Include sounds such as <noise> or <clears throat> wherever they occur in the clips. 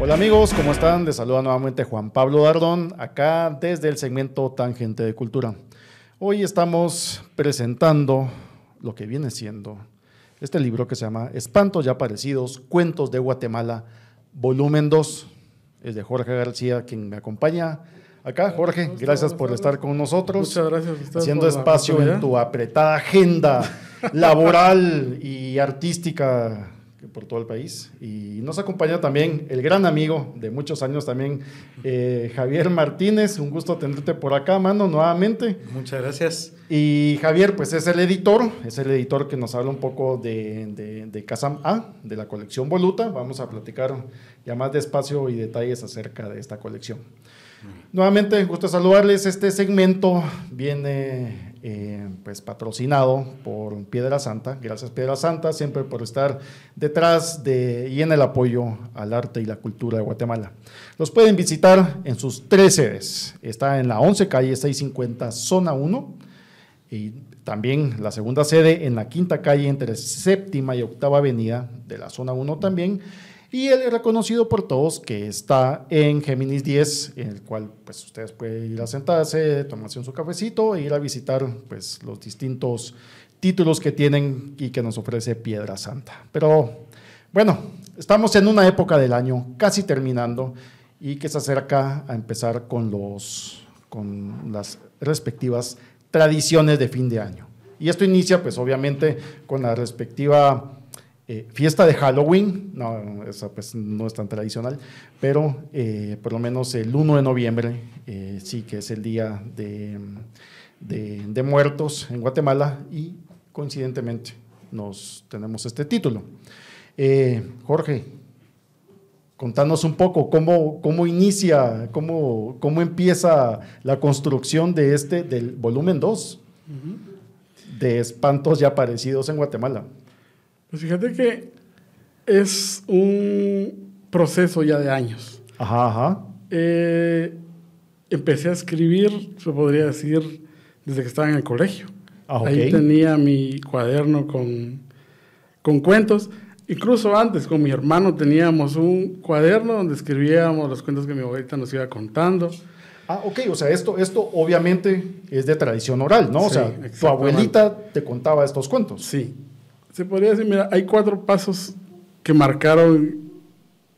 Hola amigos, ¿cómo están? Les saluda nuevamente Juan Pablo Dardón, acá desde el segmento Tangente de Cultura. Hoy estamos presentando lo que viene siendo este libro que se llama Espantos ya aparecidos, Cuentos de Guatemala, volumen 2. Es de Jorge García, quien me acompaña acá. Jorge, gracias por estar con nosotros. Muchas gracias. Haciendo espacio en tu apretada agenda <laughs> laboral y artística por todo el país. Y nos acompaña también el gran amigo de muchos años también, eh, Javier Martínez. Un gusto tenerte por acá, mano, nuevamente. Muchas gracias. Y Javier, pues es el editor, es el editor que nos habla un poco de, de, de Casam A, de la colección Voluta. Vamos a platicar ya más despacio y detalles acerca de esta colección. Nuevamente, gusto saludarles. Este segmento viene eh, pues patrocinado por Piedra Santa. Gracias Piedra Santa siempre por estar detrás de y en el apoyo al arte y la cultura de Guatemala. Los pueden visitar en sus tres sedes. Está en la 11 calle 650 zona 1 y también la segunda sede en la quinta calle entre séptima y octava avenida de la zona 1 también y él es reconocido por todos que está en Géminis 10, en el cual pues ustedes pueden ir a sentarse, tomarse un su cafecito e ir a visitar pues los distintos títulos que tienen y que nos ofrece Piedra Santa. Pero bueno, estamos en una época del año casi terminando y que se acerca a empezar con, los, con las respectivas tradiciones de fin de año. Y esto inicia pues obviamente con la respectiva eh, fiesta de Halloween, no, esa pues no es tan tradicional, pero eh, por lo menos el 1 de noviembre eh, sí que es el día de, de, muertos en Guatemala y coincidentemente nos tenemos este título. Jorge, contanos un poco cómo, cómo inicia, cómo, cómo empieza la construcción de este, del volumen 2 de espantos ya aparecidos en Guatemala. Pues fíjate que es un proceso ya de años. Ajá, ajá. Eh, empecé a escribir, se podría decir, desde que estaba en el colegio. Ah, Ahí tenía mi cuaderno con, con cuentos. Incluso antes, con mi hermano teníamos un cuaderno donde escribíamos los cuentos que mi abuelita nos iba contando. Ah, ok, o sea, esto, esto obviamente es de tradición oral, ¿no? o sea, tu abuelita te contaba estos cuentos. Sí, se podría decir, mira, hay cuatro pasos que marcaron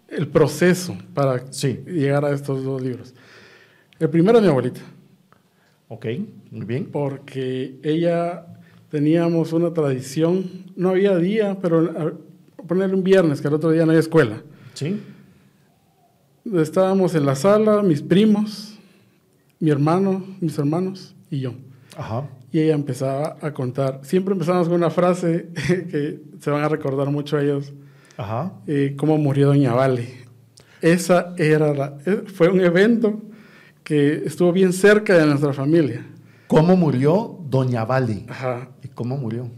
el proceso para llegar a estos dos libros. El primero es mi abuelita. Ok, muy bien. Porque ella teníamos una tradición, no había día, pero ponerle un viernes, que el otro día no había escuela. Sí. Estábamos en la sala, mis primos, mi hermano, mis hermanos y yo. Ajá y ella empezaba a contar. Siempre empezamos con una frase <laughs> que se van a recordar mucho ellos. Ajá. Eh, cómo murió Doña Vale. Esa era la, eh, fue un evento que estuvo bien cerca de nuestra familia. ¿Cómo murió Doña Vale? Ajá. ¿Y cómo murió?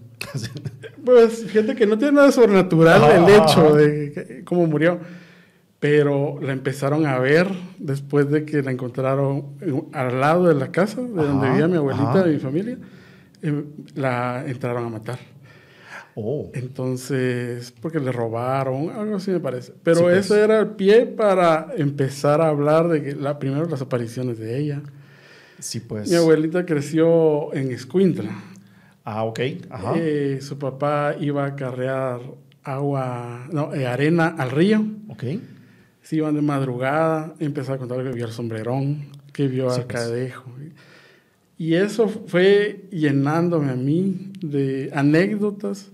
pues fíjate que no tiene nada sobrenatural el hecho de cómo murió pero la empezaron a ver después de que la encontraron al lado de la casa de donde vivía mi abuelita y mi familia, em, la entraron a matar. Oh. Entonces, porque le robaron, algo así me parece. Pero pues. eso era el pie para empezar a hablar de que la, primero las apariciones de ella. Sí, pues. Mi abuelita creció en Escuintla. Ah, ok. Ajá. Eh, su papá iba a carrear agua, no, eh, arena al río. Ok se iban de madrugada, empezó a contar que vio el sombrerón, que vio al pues. cadejo. Y eso fue llenándome a mí de anécdotas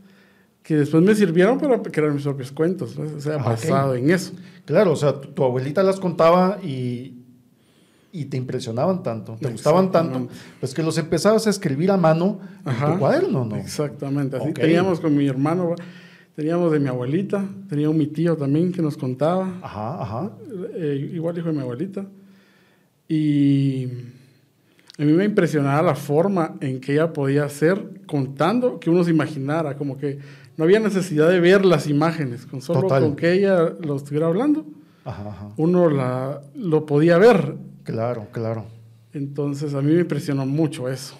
que después me sirvieron para crear mis propios cuentos, o sea, ah, basado en eso. Claro, o sea, tu, abuelita las contaba y, y te impresionaban tanto, te gustaban tanto, pues que los empezabas a escribir a mano en tu cuaderno, ¿no? Exactamente, así teníamos con mi hermano Teníamos de mi abuelita, tenía un mi tío también que nos contaba. Ajá, ajá. Eh, igual hijo de mi abuelita. Y a mí me impresionaba la forma en que ella podía hacer contando que uno se imaginara, como que no había necesidad de ver las imágenes, con solo con que ella lo estuviera hablando, ajá, uno la, lo podía ver. Claro, claro. Entonces a mí me impresionó mucho eso.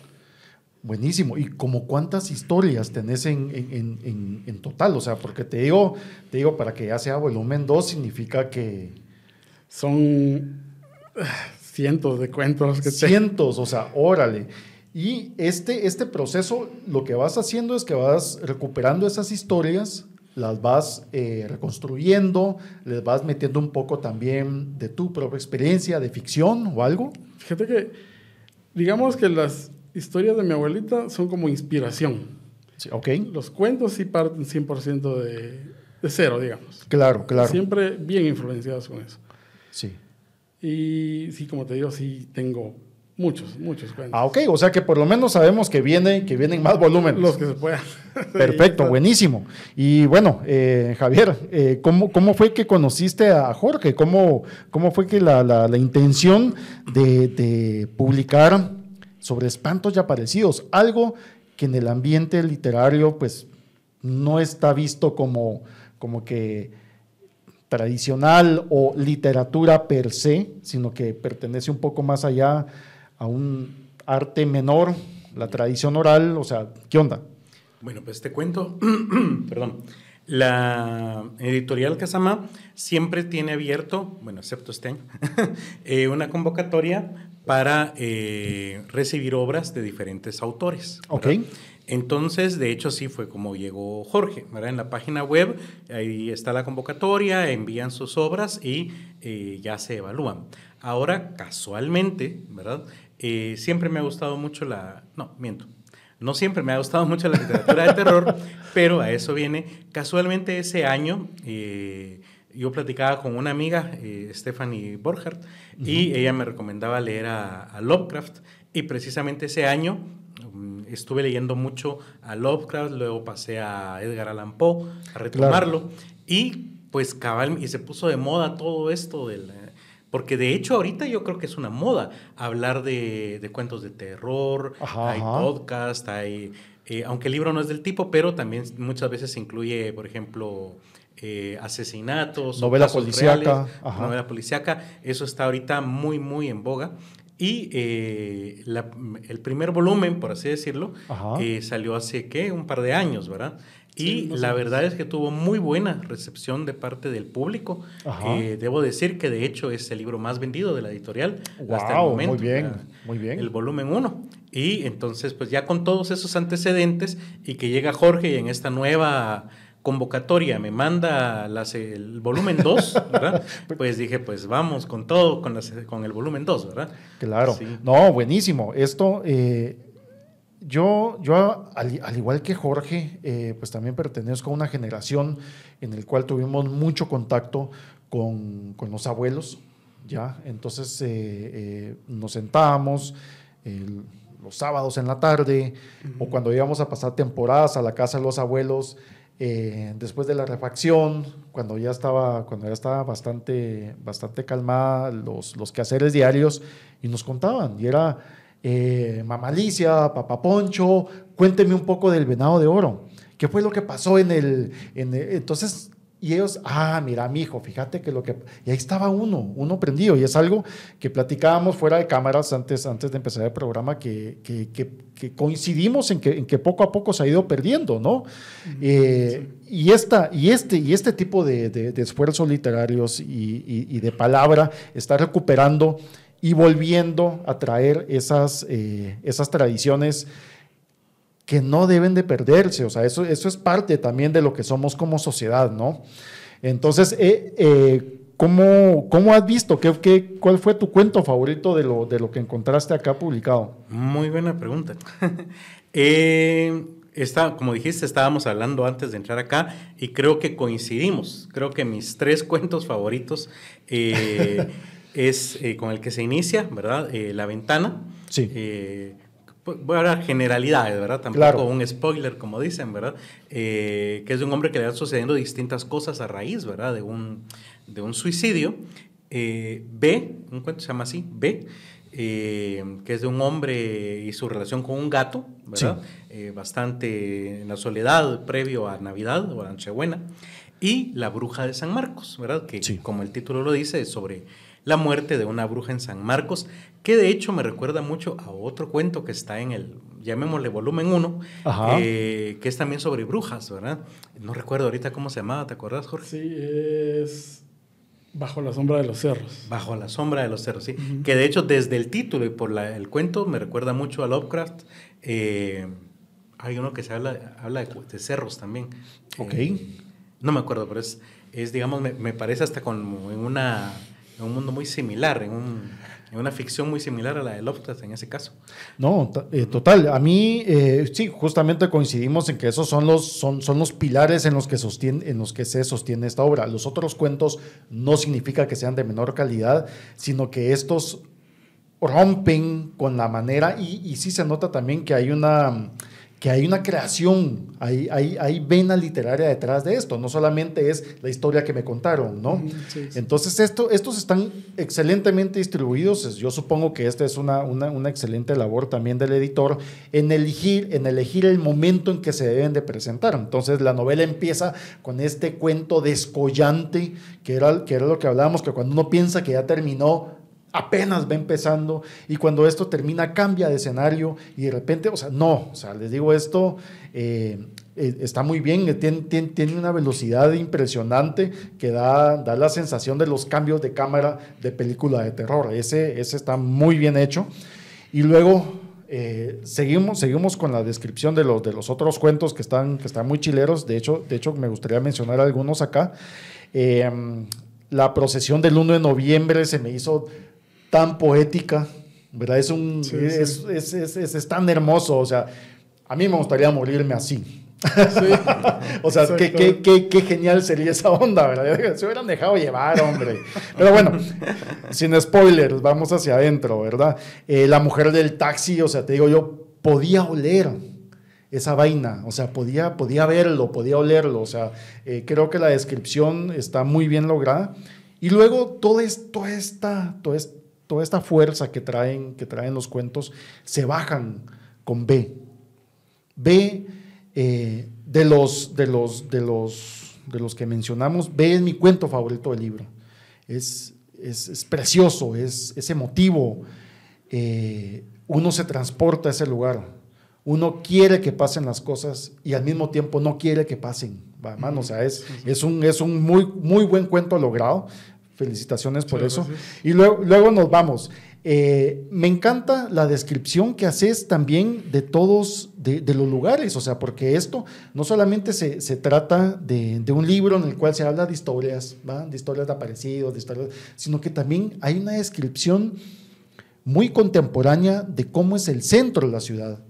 Buenísimo. ¿Y como cuántas historias tenés en, en, en, total? O sea, porque te digo, te digo, para que ya sea volumen 2 significa que... Son <sighs> cientos de cuentos que Cientos, o sea, órale. Y este, este proceso lo que vas haciendo es que vas recuperando esas historias, las vas eh, reconstruyendo, les vas metiendo un poco también de tu propia experiencia, de ficción o algo. Fíjate que, digamos que las historias de mi abuelita son como inspiración. Sí, ok. Los cuentos sí parten 100% de, de cero, digamos. Claro, claro. Siempre bien influenciados con eso. Sí. Y sí, como te digo, sí tengo muchos, muchos cuentos. Ah, ok. O sea que por lo menos sabemos que, viene, que vienen más volúmenes. Los que se puedan. <laughs> Perfecto, buenísimo. Y bueno, eh, Javier, eh, ¿cómo, ¿cómo, fue que conociste a Jorge? ¿Cómo, cómo fue que la, la, la intención de, de publicar sobre espantos ya aparecidos, algo que en el ambiente literario pues no está visto como, como que tradicional o literatura per se, sino que pertenece un poco más allá a un arte menor, la tradición oral, o sea, ¿qué onda? Bueno, pues te cuento, <clears throat> perdón, la editorial Casama siempre tiene abierto, bueno, excepto este <laughs> eh, una convocatoria para eh, recibir obras de diferentes autores. Ok. Entonces, de hecho, sí fue como llegó Jorge, ¿verdad? En la página web, ahí está la convocatoria, envían sus obras y eh, ya se evalúan. Ahora, casualmente, ¿verdad? Eh, siempre me ha gustado mucho la... No, miento. No siempre me ha gustado mucho la literatura de terror, <laughs> pero a eso viene. Casualmente ese año yo platicaba con una amiga, eh, Stephanie Borchardt, y ella me recomendaba leer a, Lovecraft. Y precisamente ese año mm, estuve leyendo mucho a Lovecraft, luego pasé a Edgar Allan Poe a retomarlo. Y pues cabal, y se puso de moda todo esto del... Porque de hecho ahorita yo creo que es una moda hablar de, cuentos de terror, hay podcast, hay... Eh, aunque el libro no es del tipo, pero también muchas veces incluye, por ejemplo, eh, asesinatos, novela policíaca, novela policíaca, eso está ahorita muy, muy en boga. Y eh, el primer volumen, por así decirlo, eh, salió hace, ¿qué? Un par de años, ¿verdad? Y la verdad es que tuvo muy buena recepción de parte del público. debo decir que de hecho es el libro más vendido de la editorial hasta el momento. Muy bien, muy bien. El volumen 1. Y entonces, pues ya con todos esos antecedentes y que llega Jorge y en esta nueva convocatoria me manda el volumen 2, ¿verdad? <laughs> Pues dije, pues vamos con todo, con, con el volumen 2, ¿verdad? Claro. No, buenísimo. Esto, eh, yo, yo al, igual que Jorge, eh, pues también pertenezco a una generación en el cual tuvimos mucho contacto con, los abuelos, ¿ya? Entonces eh, nos sentábamos los sábados en la tarde o cuando íbamos a pasar temporadas a la casa de los abuelos, eh, después de la refacción, cuando ya estaba, cuando ya estaba bastante, bastante calmada los, los quehaceres diarios, y nos contaban, y era eh, Papá Poncho, cuénteme un poco del venado de oro. ¿Qué fue lo que pasó en el, en el entonces y ellos, ah, mira, mi hijo, fíjate que lo que... Y ahí estaba uno, uno prendido. Y es algo que platicábamos fuera de cámaras antes, antes de empezar el programa, que, que, que, coincidimos en que, en que poco a poco se ha ido perdiendo, ¿no? Eh, y, esta, y, este, y este tipo de, de, esfuerzos literarios y, y, de palabra está recuperando y volviendo a traer esas, eh, esas tradiciones que no deben de perderse, o sea, eso, eso es parte también de lo que somos como sociedad, ¿no? Entonces, eh, eh, ¿cómo, ¿cómo, has visto? ¿Qué, qué, cuál fue tu cuento favorito de lo, de lo que encontraste acá publicado? Muy buena pregunta. <laughs> eh, como dijiste, estábamos hablando antes de entrar acá y creo que coincidimos. Creo que mis tres cuentos favoritos eh, <laughs> es con el que se inicia, ¿verdad? La ventana. Sí voy a hablar generalidades, ¿verdad? Tampoco un spoiler, como dicen, ¿verdad? Eh, que es de un hombre que le van sucediendo distintas cosas a raíz, ¿verdad? De un, de un suicidio. Eh, B, un cuento se llama así, B, eh, que es de un hombre y su relación con un gato, ¿verdad? bastante en la soledad previo a Navidad o a Nochebuena. Y La Bruja de San Marcos, ¿verdad? Que como el título lo dice, es sobre la muerte de una bruja en San Marcos, que de hecho me recuerda mucho a otro cuento que está en el, llamémosle volumen 1, eh, que es también sobre brujas, ¿verdad? No recuerdo ahorita cómo se llamaba, ¿te acuerdas, Jorge? Sí, es Bajo la sombra de los cerros. Bajo la sombra de los cerros, sí. Que de hecho desde el título y por el cuento me recuerda mucho a Lovecraft. Eh, hay uno que se habla, habla de, cerros también. Ok. Eh, no me acuerdo, pero es, es digamos, me, me parece hasta como en, una, en un mundo muy similar, en un en una ficción muy similar a la de Lovecraft en ese caso. No, eh, total. A mí, eh, sí, justamente coincidimos en que esos son los, son, son los pilares en los, que en los que se sostiene esta obra. Los otros cuentos no significa que sean de menor calidad, sino que estos rompen con la manera y, y sí se nota también que hay una que hay una creación, hay, hay, hay, vena literaria detrás de esto, no solamente es la historia que me contaron, ¿no? Entonces, esto, estos están excelentemente distribuidos, yo supongo que esta es una, una, una, excelente labor también del editor en elegir, en elegir el momento en que se deben de presentar. Entonces, la novela empieza con este cuento descollante, que era, que era lo que hablábamos, que cuando uno piensa que ya terminó, apenas va empezando y cuando esto termina cambia de escenario y de repente, o sea, no, o sea, les digo esto, eh, eh, está muy bien, tiene, tiene, una velocidad impresionante que da, da, la sensación de los cambios de cámara de película de terror, ese, ese está muy bien hecho. Y luego eh, seguimos, seguimos con la descripción de los, de los otros cuentos que están, que están muy chileros, de hecho, de hecho me gustaría mencionar algunos acá. la procesión del 1 de noviembre se me hizo tan poética, ¿verdad? Es, un, es, Es, es, tan hermoso, o sea, a mí me gustaría morirme así. <laughs> o sea, qué, qué, qué, qué, genial sería esa onda, ¿verdad? <laughs> Se hubieran dejado llevar, hombre. Pero bueno, sin spoilers, vamos hacia adentro, ¿verdad? Eh, la mujer del taxi, o sea, te digo yo, podía oler esa vaina, o sea, podía, podía verlo, podía olerlo, o sea, eh, creo que la descripción está muy bien lograda. Y luego todo esto, esta, todo esta toda esta fuerza que traen, que traen los cuentos, se bajan con B. B eh, de, los, de, los, de, los, de los que mencionamos, B es mi cuento favorito del libro. Es, es, precioso, es, es emotivo. Eh, uno se transporta a ese lugar. Uno quiere que pasen las cosas y al mismo tiempo no quiere que pasen. O sea, es, es, un, es un muy, muy buen cuento logrado. Felicitaciones por eso. Y luego, luego nos vamos. Eh, me encanta la descripción que haces también de todos, de, los lugares, o sea, porque esto no solamente se, se trata de, de, un libro en el cual se habla de historias, ¿va? de historias de aparecidos, de historias, sino que también hay una descripción muy contemporánea de cómo es el centro de la ciudad,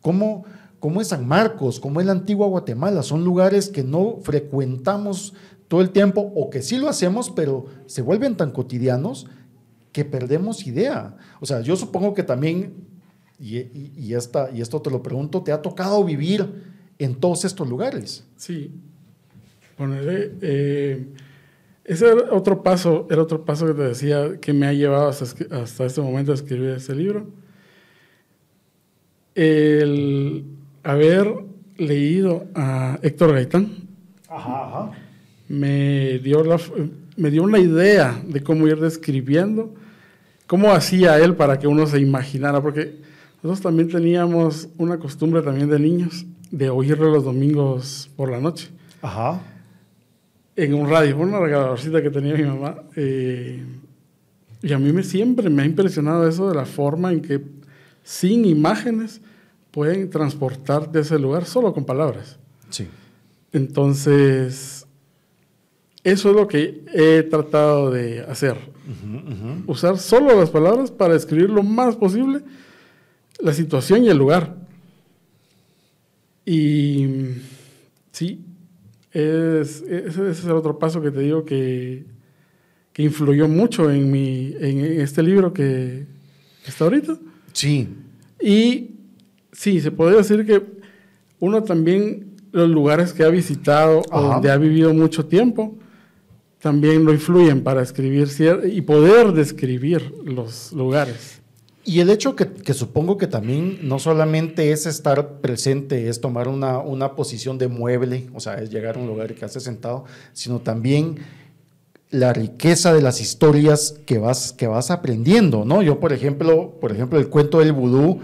cómo, cómo es San Marcos, cómo es la antigua Guatemala, son lugares que no frecuentamos todo el tiempo o que sí lo hacemos, pero se vuelven tan cotidianos que perdemos idea. O sea, yo supongo que también, y, esta, y esto te lo pregunto, ¿te ha tocado vivir en todos estos lugares? Sí. Poneré, eh, ese era otro paso, era otro paso que te decía que me ha llevado hasta, hasta este momento a escribir ese libro. El haber leído a Héctor Gaitán. Ajá, ajá me dio, la, me dio una idea de cómo ir describiendo, cómo hacía él para que uno se imaginara, porque nosotros también teníamos una costumbre también de niños de oírlo los domingos por la noche. Ajá. En un radio, una regaladorcita que tenía mi mamá. Eh, y a mí me, siempre me ha impresionado eso de la forma en que sin imágenes pueden transportar de ese lugar solo con palabras. Sí. Entonces, eso es lo que he tratado de hacer. Usar solo las palabras para describir lo más posible la situación y el lugar. Y sí, es, ese es el otro paso que te digo que, que influyó mucho en, mi, en este libro que está ahorita. Sí. Y sí, se podría decir que uno también, los lugares que ha visitado o donde ha vivido mucho tiempo, también lo influyen para escribir y poder describir los lugares. Y el hecho que, supongo que también no solamente es estar presente, es tomar una, una posición de mueble, o sea, es llegar a un lugar y quedarse sentado, sino también la riqueza de las historias que vas, que vas aprendiendo, ¿no? Yo, por ejemplo, por ejemplo, el cuento del vudú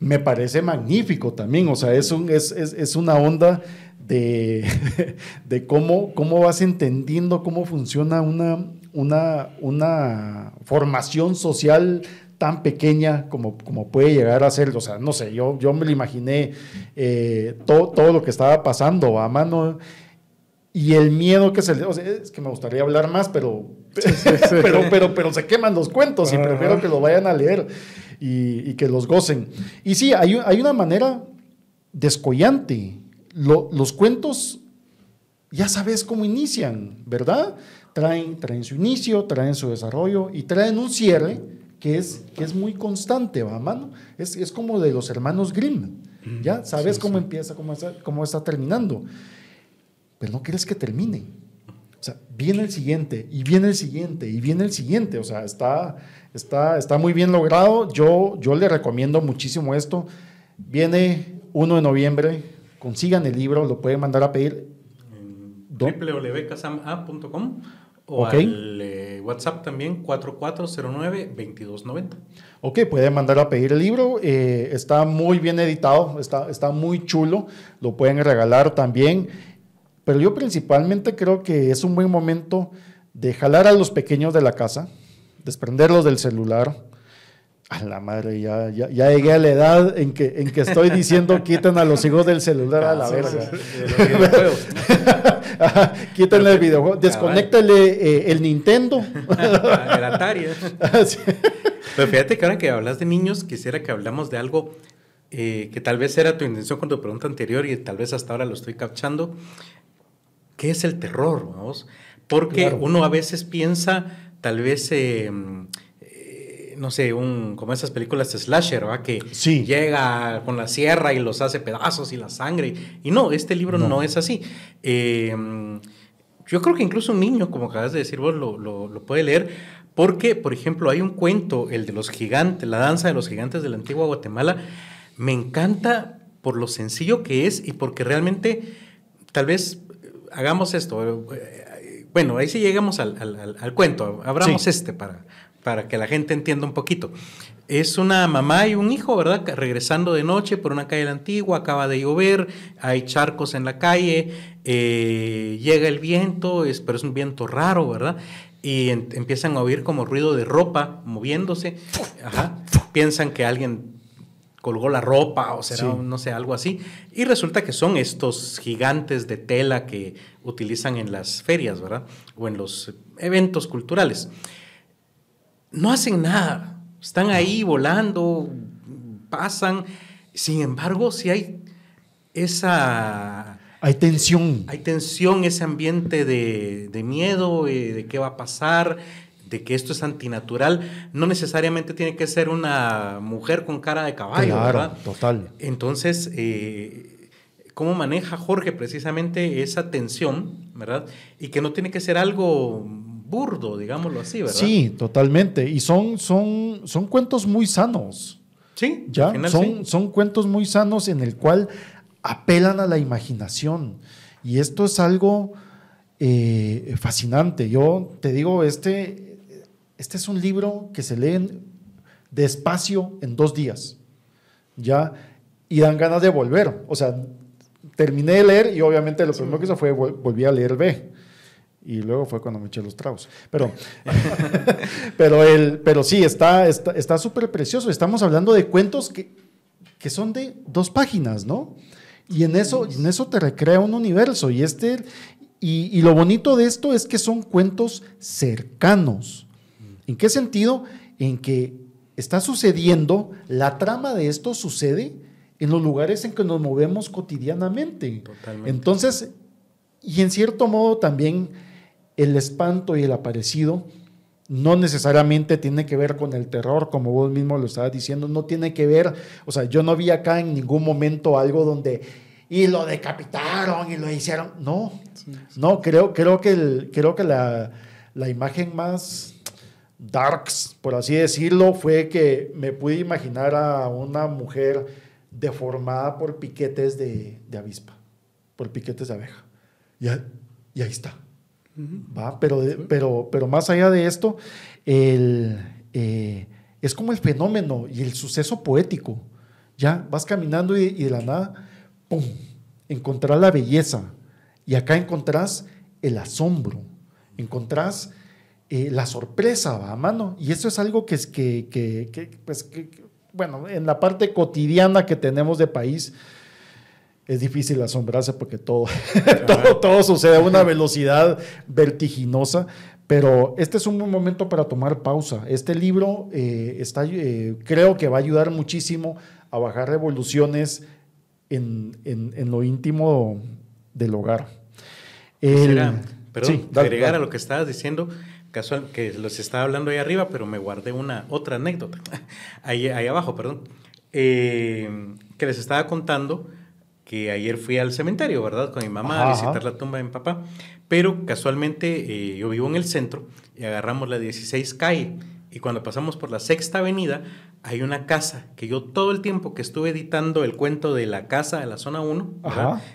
me parece magnífico también, o sea, es, un, es, es, una onda de, <laughs> de, cómo, cómo vas entendiendo cómo funciona una, una, una formación social tan pequeña como, como puede llegar a ser, o sea, no sé, yo, yo me lo imaginé eh, todo, todo lo que estaba pasando a mano y el miedo que se le... O sea, es que me gustaría hablar más, pero, <laughs> pero, pero, pero se queman los cuentos y prefiero que lo vayan a leer y, que los gocen. Y sí, hay, hay una manera descollante. los cuentos ya sabes cómo inician, ¿verdad? Traen, traen su inicio, traen su desarrollo y traen un cierre que es, que es muy constante, ¿va, mano? Es, es como de los hermanos Grimm, ¿ya? Sabes cómo empieza, cómo está, cómo está terminando pero no quieres que termine. Viene el siguiente, y viene el siguiente, y viene el siguiente. O sea, está, está, está muy bien logrado. Yo, yo le recomiendo muchísimo esto. Viene 1 de noviembre, consigan el libro, lo pueden mandar a pedir. www.casama.com o al eh, WhatsApp también, 4409-2290. Ok, pueden mandar a pedir el libro. Eh, está muy bien editado, está, está muy chulo. Lo pueden regalar también. Pero yo principalmente creo que es un buen momento de jalar a los pequeños de la casa, desprenderlos del celular. A la madre, ya, ya, llegué a la edad en que, en que estoy diciendo <laughs> quiten a los hijos del celular a la verga. <laughs> Quítenle el videojuego, desconéctale eh, el Nintendo. <laughs> el Atari. Pero fíjate que ahora que hablas de niños, quisiera que hablamos de algo eh, que tal vez era tu intención con tu pregunta anterior y tal vez hasta ahora lo estoy captando. ¿Qué es el terror? Vamos? Porque uno a veces piensa, tal vez, em, eh, no sé, un, como esas películas de slasher, ¿va? que llega con la sierra y los hace pedazos y la sangre. Y no, este libro no, es así. Em, yo creo que incluso un niño, como acabas de decir vos, lo, lo, puede leer. Porque, por ejemplo, hay un cuento, el de los gigantes, la danza de los gigantes de la antigua Guatemala. Me encanta por lo sencillo que es y porque realmente tal vez hagamos esto. Bueno, ahí sí llegamos al, cuento. Abramos este para, para que la gente entienda un poquito. Es una mamá y un hijo, ¿verdad? Regresando de noche por una calle antigua, acaba de llover, hay charcos en la calle, eh, llega el viento, es, pero es un viento raro, ¿verdad? Y empiezan a oír como ruido de ropa moviéndose. Piensan que alguien colgó la ropa o será, no sé, algo así. Y resulta que son estos gigantes de tela que utilizan en las ferias, ¿verdad? O en los eventos culturales. No hacen nada, están ahí volando, pasan. Sin embargo, si hay esa... Hay tensión. Hay tensión, ese ambiente de, de miedo, eh, de qué va a pasar, de que esto es antinatural, no necesariamente tiene que ser una mujer con cara de caballo, claro, Total. Entonces, eh, ¿cómo maneja Jorge precisamente esa tensión, verdad? Y que no tiene que ser algo burdo, digámoslo así, ¿verdad? Sí, totalmente. Y son, son, son cuentos muy sanos. Sí, ¿ya? son, son cuentos muy sanos en el cual apelan a la imaginación. Y esto es algo eh, fascinante. Yo te digo, este, este es un libro que se lee despacio en dos días, ¿ya? Y dan ganas de volver. O sea, terminé de leer y obviamente lo primero que hice fue volví a leer B. Y luego fue cuando me eché los tragos. Pero, <laughs> pero, el, pero sí, está súper está, súper precioso. Estamos hablando de cuentos que, que son de dos páginas, ¿no? Y en eso, en eso te recrea un universo. Y, este, y, y lo bonito de esto es que son cuentos cercanos. ¿En qué sentido? En que está sucediendo, la trama de esto sucede en los lugares en que nos movemos cotidianamente. Totalmente. Entonces, y en cierto modo también el espanto y el aparecido no necesariamente tiene que ver con el terror, como vos mismo lo estabas diciendo, no tiene que ver, o sea, yo no vi acá en ningún momento algo donde y lo decapitaron y lo hicieron, no, no, creo, creo que, el, creo que la, la imagen más darks, por así decirlo, fue que me pude imaginar a una mujer deformada por piquetes de, avispa, por piquetes de abeja. Y, y ahí está. ¿va? Pero, pero, pero más allá de esto, el, eh, es como el fenómeno y el suceso poético. Ya vas caminando y, de la nada, ¡pum! Encontrás la belleza. Y acá encontrás el asombro. Encontrás eh, la sorpresa, ¿va, mano? Y eso es algo que es que, que, que pues, que, bueno, en la parte cotidiana que tenemos de país, es difícil asombrarse porque todo, <laughs> todo, todo, sucede a una velocidad vertiginosa, pero este es un buen momento para tomar pausa. Este libro eh, está, eh, creo que va a ayudar muchísimo a bajar revoluciones en, en, lo íntimo del hogar. perdón, agregar a lo que estabas diciendo, casual, que los estaba hablando ahí arriba, pero me guardé una otra anécdota, <laughs> ahí, ahí abajo, perdón, eh, que les estaba contando que ayer fui al cementerio, ¿verdad? Con mi mamá a visitar la tumba de mi papá. Pero casualmente eh, yo vivo en el centro y agarramos la 16 calle. Y cuando pasamos por la sexta avenida, hay una casa que yo todo el tiempo que estuve editando el cuento de la casa de la zona 1,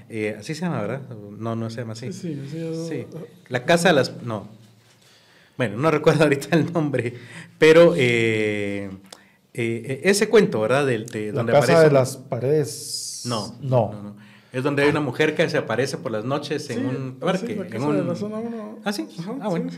eh, así se llama, ¿verdad? No, no se llama así. Sí, sí, sí. La casa de las... No. Bueno, no <laughs> recuerdo ahorita el nombre, pero eh, ese cuento, ¿verdad? De, de la casa de las paredes no, no. Es donde hay una mujer que se aparece por las noches en un parque. en un... la zona Ah, sí. ah, bueno.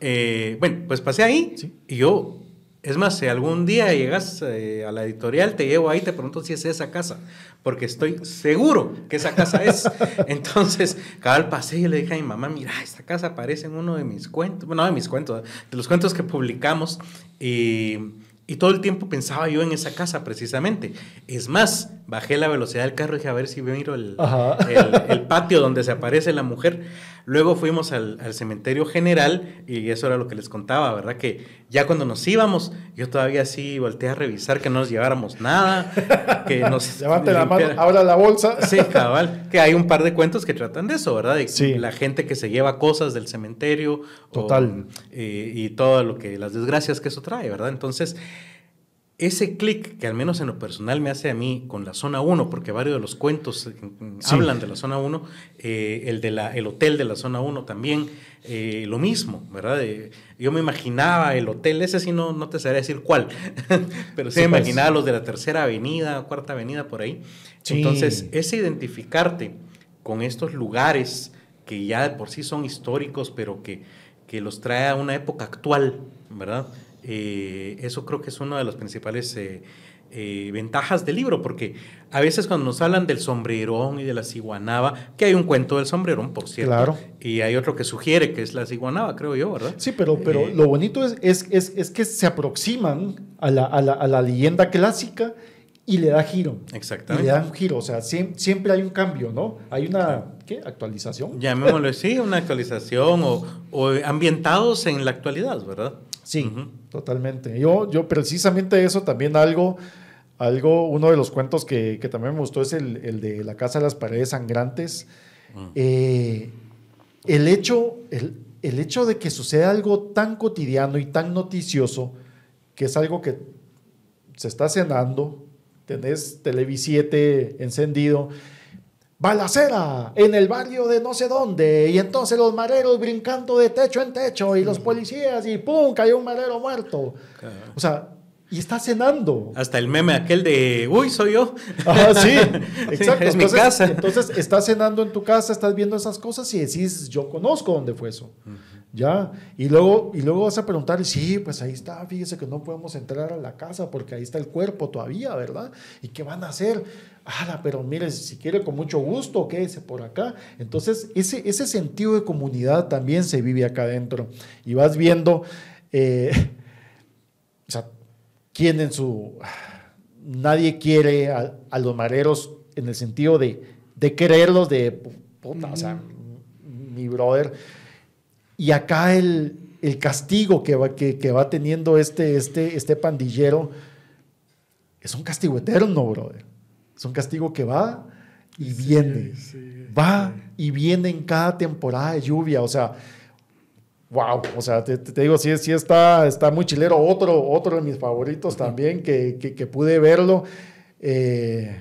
Eh, bueno, pues pasé ahí y yo, es más, si algún día llegas eh, a la editorial, te llevo ahí, te pregunto si es esa casa, porque estoy seguro que esa casa es. <laughs> Entonces, cada vez pasé y le dije a mi mamá, mira, esta casa aparece en uno de mis cuentos, bueno, no de mis cuentos, de los cuentos que publicamos. Y y todo el tiempo pensaba yo en esa casa precisamente. Es más, bajé la velocidad del carro y dije a ver si miro el, el, patio donde se aparece la mujer. Luego fuimos al, al, cementerio general y eso era lo que les contaba, ¿verdad? Que ya cuando nos íbamos, yo todavía así volteé a revisar que no nos lleváramos nada, que <laughs> nos... Levante la mano, abra la bolsa. <laughs> Sí, cabal. Que hay un par de cuentos que tratan de eso, ¿verdad? De la gente que se lleva cosas del cementerio. Total. Eh, y todo lo que, las desgracias que eso trae, ¿verdad? Entonces ese clic que al menos en lo personal me hace a mí con la zona 1, porque varios de los cuentos hablan de la zona 1, eh, el de la, el hotel de la zona 1 también, eh, lo mismo, ¿verdad? yo me imaginaba el hotel, ese sí no, no te sabría decir cuál, <laughs> pero sí, me pues. imaginaba los de la tercera avenida, cuarta avenida, por ahí. Entonces, ese identificarte con estos lugares que ya de por sí son históricos, pero que, que los trae a una época actual, ¿verdad? Eh, eso creo que es una de las principales eh, eh, ventajas del libro, porque a veces cuando nos hablan del sombrerón y de la ciguanaba, que hay un cuento del sombrerón, por cierto, y hay otro que sugiere que es la ciguanaba, creo yo, ¿verdad? Sí, pero, pero lo bonito es, es, es, que se aproximan a la, a, la, a la, leyenda clásica y le da giro. Exactamente. Y le da un giro, o sea, siempre, hay un cambio, ¿no? Hay una, ¿qué? ¿Actualización? Llamémoslo así, una actualización o, o ambientados en la actualidad, ¿verdad? Sí, totalmente. Yo, yo precisamente eso también algo, algo, uno de los cuentos que, también me gustó es el, de La Casa de las Paredes Sangrantes. Mm. Eh, el, hecho, el, el hecho de que suceda algo tan cotidiano y tan noticioso, que es algo que se está cenando, tenés Televisiete encendido balacera en el barrio de no sé dónde, y entonces los mareros brincando de techo en techo, y los policías, y ¡pum! cayó un marero muerto. O sea, y está cenando. Hasta el meme aquel de, uy, soy yo. <laughs> sí, <laughs> exacto. es mi casa. Entonces, estás cenando en tu casa, estás viendo esas cosas y decís, yo conozco dónde fue eso. Ya, y luego, y luego vas a preguntar, sí, pues ahí está, fíjese que no podemos entrar a la casa porque ahí está el cuerpo todavía, ¿verdad? ¿Y qué van a hacer? Ah, pero mire, si quiere con mucho gusto, quédese por acá. Entonces, ese, ese sentido de comunidad también se vive acá adentro. Y vas viendo, eh, o sea, quién en su... Nadie quiere a, los mareros en el sentido de, de quererlos, de, puta, o sea, mi brother y acá el, castigo que va, que, va teniendo este, este, este pandillero es un castigo eterno, brother. Es un castigo que va y viene. va y viene en cada temporada de lluvia. O sea, wow. O sea, te, digo, sí, sí está, está muy chilero. Otro, otro de mis favoritos también que, que, pude verlo. Eh,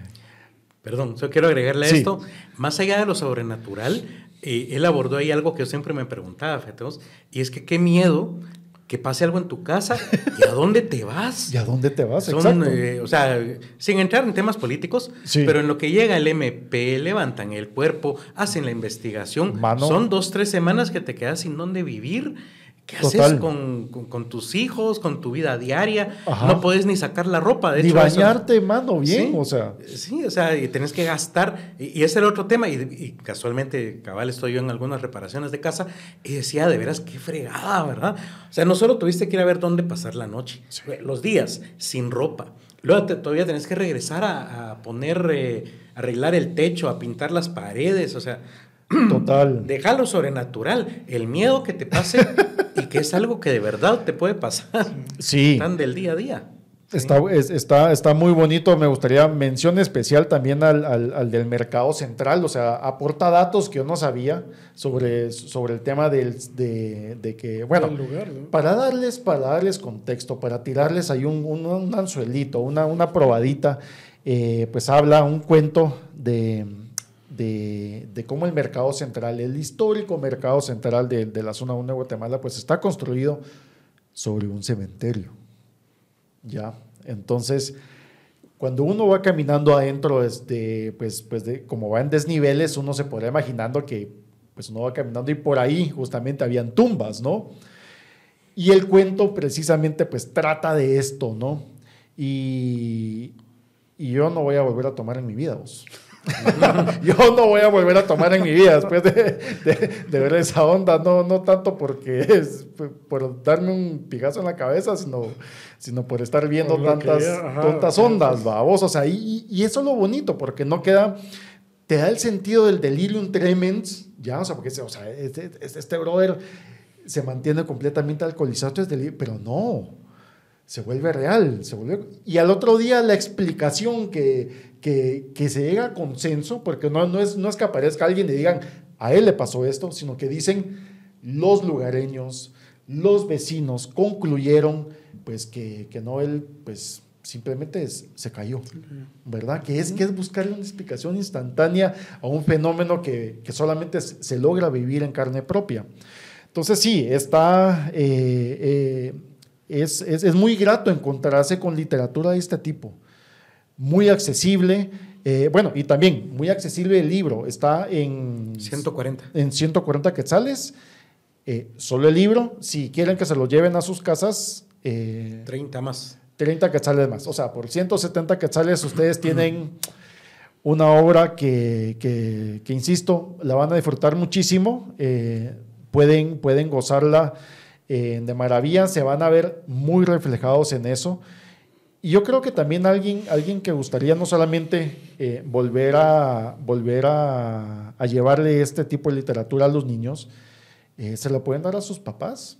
Perdón, yo quiero agregarle esto. Más allá de lo sobrenatural, eh, él abordó ahí algo que yo siempre me preguntaba, fíjate y es que qué miedo que pase algo en tu casa y a dónde te vas. <laughs> ¿Y a dónde te vas? Exacto. Eh, o sea, sin entrar en temas políticos, pero en lo que llega el MP, levantan el cuerpo, hacen la investigación. Son dos, tres semanas que te quedas sin dónde vivir ¿Qué haces con, con, tus hijos, con tu vida diaria? No puedes ni sacar la ropa. De ni bañarte, mano, bien, o sea. Sí, o sea, y tenés que gastar. Y, ese es el otro tema. Y, casualmente, cabal, estoy yo en algunas reparaciones de casa y decía, de veras, qué fregada, ¿verdad? O sea, no solo tuviste que ir a ver dónde pasar la noche, los días sin ropa. Luego todavía tenés que regresar a, poner, eh, arreglar el techo, a pintar las paredes, o sea, <clears throat> Total. Déjalo sobrenatural. El miedo que te pase <laughs> y que es algo que de verdad te puede pasar. Sí. <laughs> Están del día a día. Está, está, está muy bonito. Me gustaría mención especial también al, del mercado central. O sea, aporta datos que yo no sabía sobre, sobre el tema del, de, que, bueno, para, darles, para darles contexto, para tirarles ahí un, un, anzuelito, una, una probadita, eh, pues habla un cuento de de, cómo el mercado central, el histórico mercado central de, la zona 1 de Guatemala, pues está construido sobre un cementerio. ¿Ya? Entonces, cuando uno va caminando adentro, este, pues, pues de, como va en desniveles, uno se podrá imaginando que pues uno va caminando y por ahí justamente habían tumbas, ¿no? Y el cuento precisamente pues trata de esto, ¿no? Y, y yo no voy a volver a tomar en mi vida, vos. <laughs> yo no voy a volver a tomar en mi vida después de, ver esa onda, no, no tanto porque es por darme un pigazo en la cabeza, sino, sino por estar viendo tantas, tantas ondas, vamos, o sea, y, y, eso es lo bonito, porque no queda, te da el sentido del delirium tremens, ya, o sea, porque o sea, este, este, brother se mantiene completamente alcoholizado, pero no, se vuelve real, se vuelve... Y al otro día la explicación que, que, se llega a consenso, porque no, no, es, no es que aparezca alguien y digan, a él le pasó esto, sino que dicen los lugareños, los vecinos concluyeron pues que, que no, él pues simplemente se cayó, ¿verdad? Que es, que es buscarle una explicación instantánea a un fenómeno que, que solamente se logra vivir en carne propia. Entonces sí, está, eh, eh, es, es, es, muy grato encontrarse con literatura de este tipo muy accesible. Eh, bueno, y también muy accesible el libro. Está en 140. En 140 quetzales. Eh, solo el libro. Si quieren que se lo lleven a sus casas. 30 eh, más. 30 quetzales más. O sea, por 170 quetzales ustedes tienen una obra que, que, insisto, la van a disfrutar muchísimo. pueden, pueden gozarla de maravilla. Se van a ver muy reflejados en eso. Y yo creo que también alguien, alguien que gustaría no solamente eh, volver, a, volver a, llevarle este tipo de literatura a los niños, eh, se lo pueden dar a sus papás.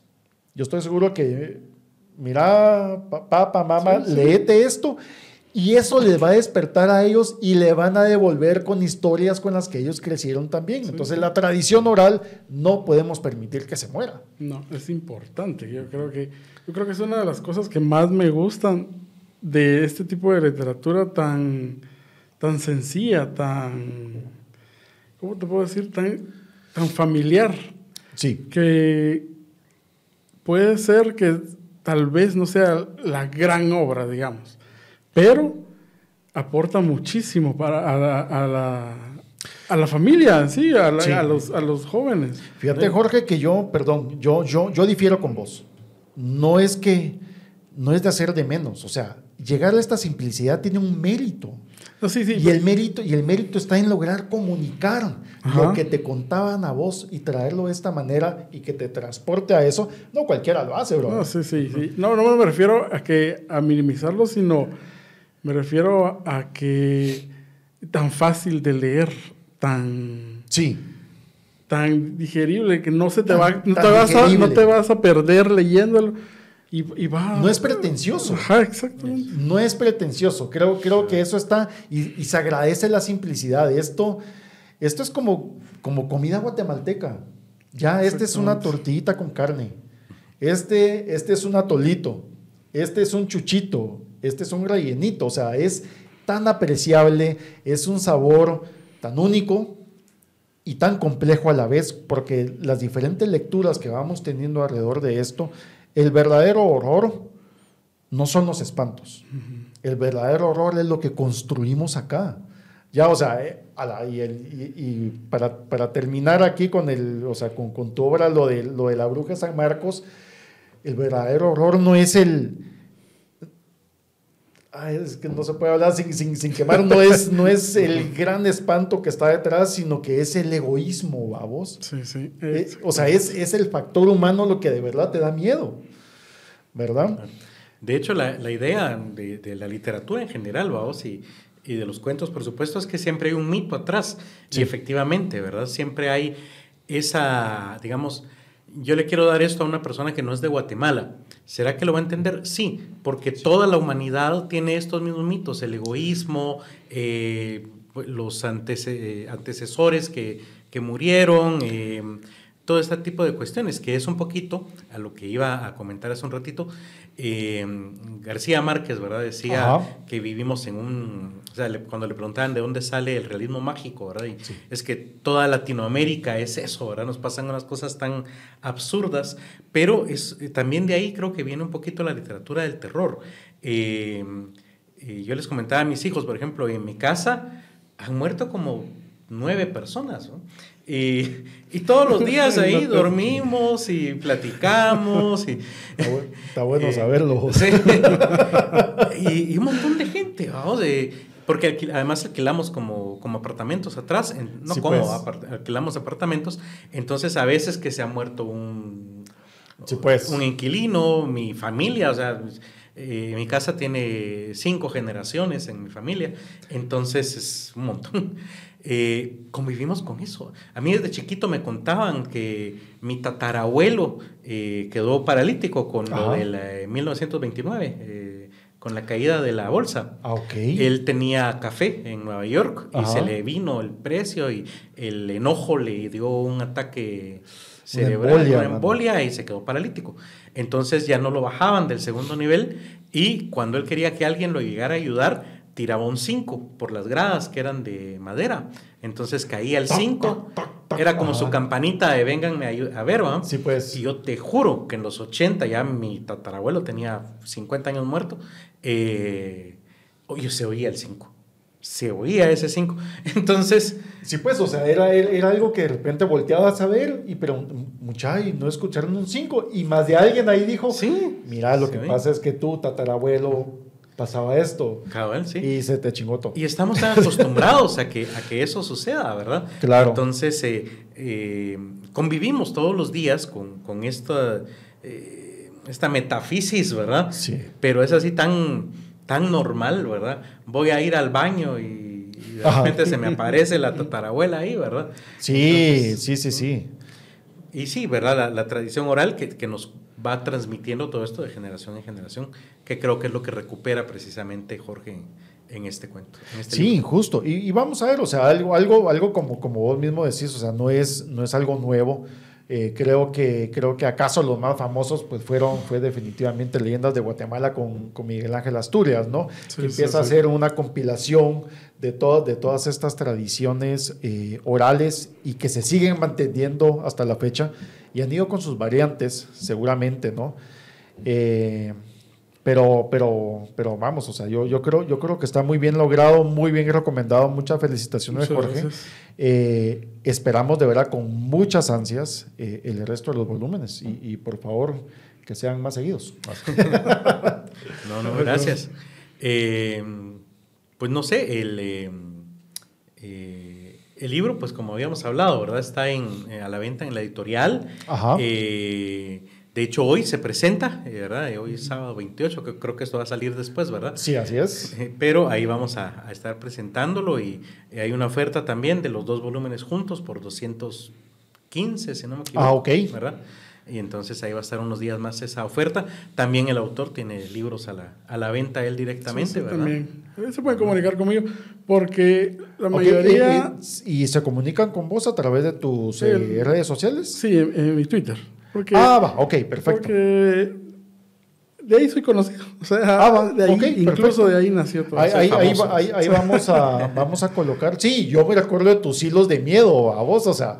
Yo estoy seguro que, mira, papá, mamá, leete esto y eso les va a despertar a ellos y le van a devolver con historias con las que ellos crecieron también. Entonces la tradición oral no podemos permitir que se muera. No, es importante. Yo creo que, yo creo que es una de las cosas que más me gustan de este tipo de literatura tan, tan sencilla, tan, ¿cómo te puedo decir? Tan, tan familiar. Sí. Que puede ser que tal vez no sea la gran obra, digamos, pero aporta muchísimo para a la, a la, familia, sí, a, a, los, a los jóvenes. Fíjate, Jorge, que yo, perdón, yo, yo, yo difiero con vos. No es que, no es de hacer de menos, o sea, llegar a esta simplicidad tiene un mérito. y, el mérito y el mérito está en lograr comunicar lo que te contaban a vos y traerlo de esta manera y que te transporte a eso. No cualquiera lo hace, bro. No, sí, sí, sí. No, no me refiero a, que, a minimizarlo, sino me refiero a que tan fácil de leer, tan... Sí. Tan digerible que no se te va, no te, vas a, no te vas a perder leyéndolo y, va, no es pretencioso. Ajá, exactamente. No es pretencioso. Creo, creo que eso está. Y, se agradece la simplicidad. Esto, esto es como, como comida guatemalteca. Ya, este es una tortillita con carne. Este, este es un atolito. Este es un chuchito. Este es un rellenito. O sea, es tan apreciable. Es un sabor tan único y tan complejo a la vez, porque las diferentes lecturas que vamos teniendo alrededor de esto, el verdadero horror no son los espantos. El verdadero horror es lo que construimos acá. Ya, o sea, eh, y, para, terminar aquí con, el, o sea, con, tu obra, lo de, lo de la bruja San Marcos, el verdadero horror no es el, es que no se puede hablar sin, sin, quemar, no es, no es <laughs> el gran espanto que está detrás, sino que es el egoísmo, vamos. Sí, sí. Eh, o sea, es, es, el factor humano lo que de verdad te da miedo, ¿verdad? De hecho, la, la idea de, de, la literatura en general, vamos, y, y, de los cuentos, por supuesto, es que siempre hay un mito atrás. Y efectivamente, ¿verdad? Siempre hay esa, digamos, yo le quiero dar esto a una persona que no es de Guatemala. ¿Será que lo va a entender? Sí, porque toda la humanidad tiene estos mismos mitos, el egoísmo, eh, los antecesores que, que murieron, eh, todo este tipo de cuestiones, que es un poquito a lo que iba a comentar hace un ratito. Eh, García Márquez, ¿verdad? Decía que vivimos en un... O sea, cuando le preguntaban de dónde sale el realismo mágico, ¿verdad? Es que toda Latinoamérica es eso, ¿verdad? Nos pasan unas cosas tan absurdas, pero es, eh, también de ahí creo que viene un poquito la literatura del terror. Eh, yo les comentaba a mis hijos, por ejemplo, en mi casa han muerto como nueve personas, ¿no? Y, y, todos los días ahí <laughs> dormimos y platicamos. Y, está, bueno, <laughs> eh, saberlo. <laughs> y, un montón de gente, vamos, de, porque además alquilamos como, como apartamentos atrás, no como, pues. alquilamos apartamentos, entonces a veces que se ha muerto un, pues. un inquilino, mi familia, o sea, eh, mi casa tiene cinco generaciones en mi familia, entonces es un montón. Eh, convivimos con eso. A mí desde chiquito me contaban que mi tatarabuelo eh, quedó paralítico con lo del 1929, eh, con la caída de la bolsa. Ah, okay. Él tenía café en Nueva York y se le vino el precio y el enojo le dio un ataque cerebral, una embolia, y se quedó paralítico. Entonces ya no lo bajaban del segundo nivel y cuando él quería que alguien lo llegara a ayudar, tiraba un 5 por las gradas que eran de madera. Entonces caía el 5. Era como su campanita de vénganme a, ver, ¿va? Sí, pues. Y yo te juro que en los 80, ya mi tatarabuelo tenía 50 años muerto, eh, oye, se oía el 5. Se oía ese 5. <laughs> Entonces. Sí, pues, o sea, era, era algo que de repente volteabas a ver, y, pero mucha, y no escucharon un 5. Y más de alguien ahí dijo: Sí. Mira, lo que pasa es que tú, tatarabuelo, pasaba esto. sí. Y se te chingó todo. Y estamos tan acostumbrados a que, a que eso suceda, ¿verdad? Claro. Entonces, eh, eh, convivimos todos los días con, con esta, eh, esta metafisis, ¿verdad? Sí. Pero es así tan, tan normal, ¿verdad? Voy a ir al baño y, de repente se me <laughs> aparece la tatarabuela ahí, ¿verdad? Sí, sí, sí, sí. Y sí, ¿verdad? La, tradición oral que, que nos va transmitiendo todo esto de generación en generación, que creo que es lo que recupera precisamente Jorge en, este cuento. Este sí, justo. Y, vamos a ver, o sea, algo, algo, algo como, como vos mismo decís, o sea, no es, no es algo nuevo. Eh, creo, que, creo que acaso los más famosos pues fueron, fue definitivamente Leyendas de Guatemala con, con Miguel Ángel Asturias, ¿no? que empieza a hacer una compilación de, todas de todas estas tradiciones eh, orales y que se siguen manteniendo hasta la fecha y han ido con sus variantes, seguramente, ¿no? Eh, pero, pero, pero vamos, o sea, yo, yo, creo, yo creo que está muy bien logrado, muy bien recomendado. Muchas felicitaciones, Jorge. Eh, esperamos de verdad con muchas ansias eh, el resto de los volúmenes y, por favor que sean más seguidos. <laughs> no, no, <laughs> gracias. pues no sé, el el libro, pues como habíamos hablado, ¿verdad? Está en, eh, a la venta en la editorial. Ajá. Eh, de hecho, hoy se presenta, eh, ¿verdad? Hoy es sábado 28, que creo que esto va a salir después, ¿verdad? Sí, así es. Pero ahí vamos a, estar presentándolo y hay una oferta también de los dos volúmenes juntos por 215, si no me equivoco. Ah, ok. ¿Verdad? Y entonces ahí va a estar unos días más esa oferta. También el autor tiene libros a la, a la venta él directamente, ¿verdad? También. Se puede comunicar conmigo porque la mayoría... ¿Y, se comunican con vos a través de tus eh, redes sociales? Sí, en, mi Twitter. ah, va, ok, perfecto. Porque de ahí soy conocido. <laughs> O sea, ah, de ahí, incluso de ahí nació todo. Ahí, ahí, vamos, a, <laughs> vamos a colocar. Sí, yo me acuerdo de tus hilos de miedo a vos, o sea.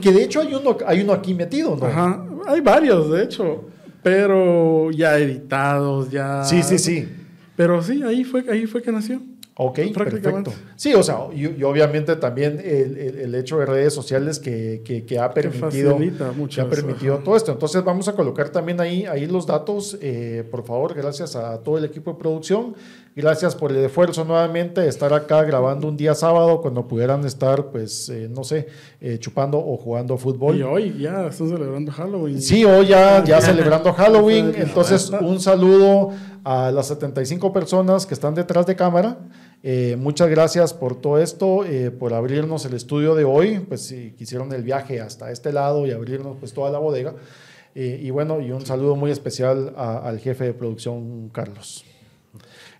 Que, de hecho hay uno, hay uno aquí metido, ¿no? Ajá, hay varios, de hecho, pero ya editados, ya. Sí, sí, sí. Pero sí, ahí fue, ahí fue que nació. Ok, perfecto. Sí, o sea, y, obviamente también el, el, hecho de redes sociales que, que, ha permitido, que ha permitido todo esto. Entonces vamos a colocar también ahí, ahí los datos, eh, por favor, gracias a todo el equipo de producción. Gracias por el esfuerzo nuevamente de estar acá grabando un día sábado cuando pudieran estar, pues, eh, no sé, eh, chupando o jugando fútbol. Y hoy ya están celebrando Halloween. Sí, hoy ya, ya celebrando Halloween. <laughs> Entonces, un saludo a las 75 personas que están detrás de cámara. Eh, muchas gracias por todo esto, eh, por abrirnos el estudio de hoy, pues si quisieron el viaje hasta este lado y abrirnos pues toda la bodega. Eh, y bueno, y un saludo muy especial al jefe de producción, Carlos.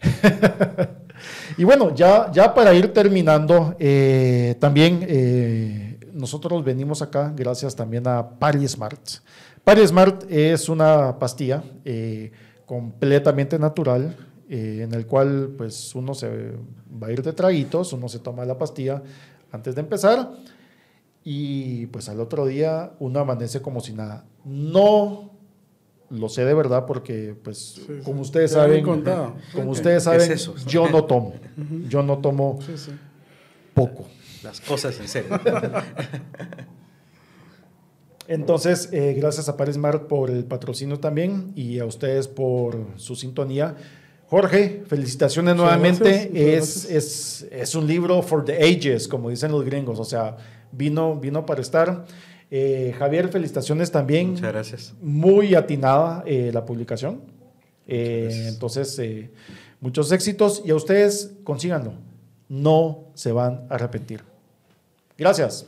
<laughs> y bueno, ya, ya para ir terminando, también nosotros venimos acá gracias también a Pari Smart. Pari Smart es una pastilla completamente natural, eh, en el cual pues uno se va a ir de traguitos, uno se toma la pastilla antes de empezar y pues al otro día uno amanece como si nada. No lo sé de verdad porque pues como ustedes saben, como ustedes saben, yo no tomo, yo no tomo poco. Las cosas en serio. <laughs> Entonces, eh, gracias a Parismart por el patrocinio también y a ustedes por su sintonía. Jorge, felicitaciones nuevamente. es, es, es, un libro for the ages, como dicen los gringos, o sea, vino, vino para estar. Eh, Javier, felicitaciones también. Muchas gracias. Muy atinada eh, la publicación. Eh, entonces, muchos éxitos y a ustedes consíganlo. No se van a arrepentir. Gracias.